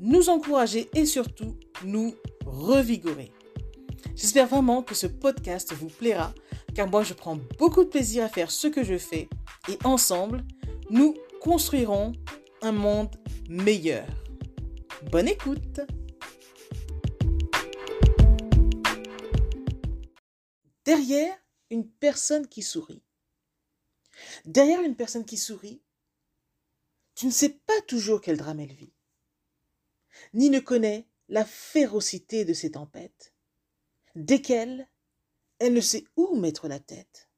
nous encourager et surtout nous revigorer. J'espère vraiment que ce podcast vous plaira, car moi je prends beaucoup de plaisir à faire ce que je fais et ensemble, nous construirons un monde meilleur. Bonne écoute Derrière une personne qui sourit. Derrière une personne qui sourit, tu ne sais pas toujours quel drame elle vit ni ne connaît la férocité de ces tempêtes, desquelles elle ne sait où mettre la tête.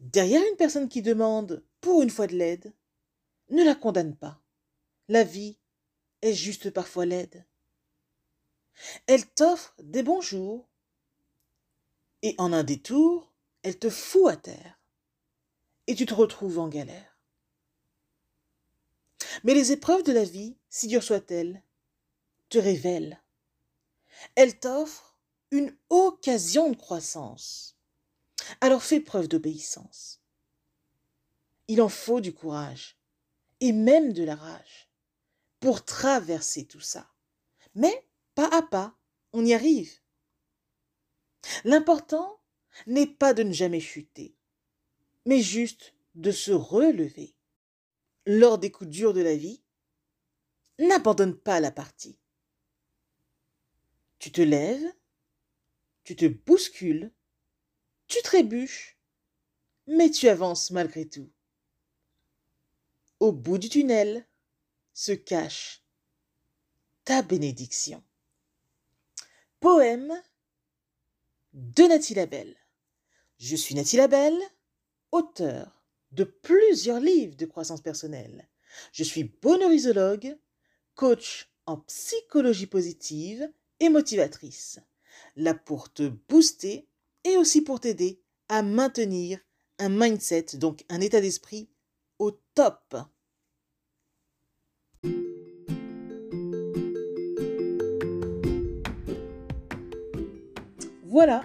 Derrière une personne qui demande pour une fois de l'aide, ne la condamne pas. La vie est juste parfois laide. Elle t'offre des bons jours, et en un détour, elle te fout à terre, et tu te retrouves en galère. Mais les épreuves de la vie, si dures soient-elles, te révèlent. Elles t'offrent une occasion de croissance. Alors fais preuve d'obéissance. Il en faut du courage et même de la rage pour traverser tout ça. Mais pas à pas, on y arrive. L'important n'est pas de ne jamais chuter, mais juste de se relever lors des coups durs de la vie, n'abandonne pas la partie. Tu te lèves, tu te bouscules, tu trébuches, mais tu avances malgré tout. Au bout du tunnel se cache ta bénédiction. Poème de Nathalie Labelle. Je suis Nathalie Labelle, auteur de plusieurs livres de croissance personnelle. Je suis bonheurisologue, coach en psychologie positive et motivatrice. Là pour te booster et aussi pour t'aider à maintenir un mindset, donc un état d'esprit au top. Voilà,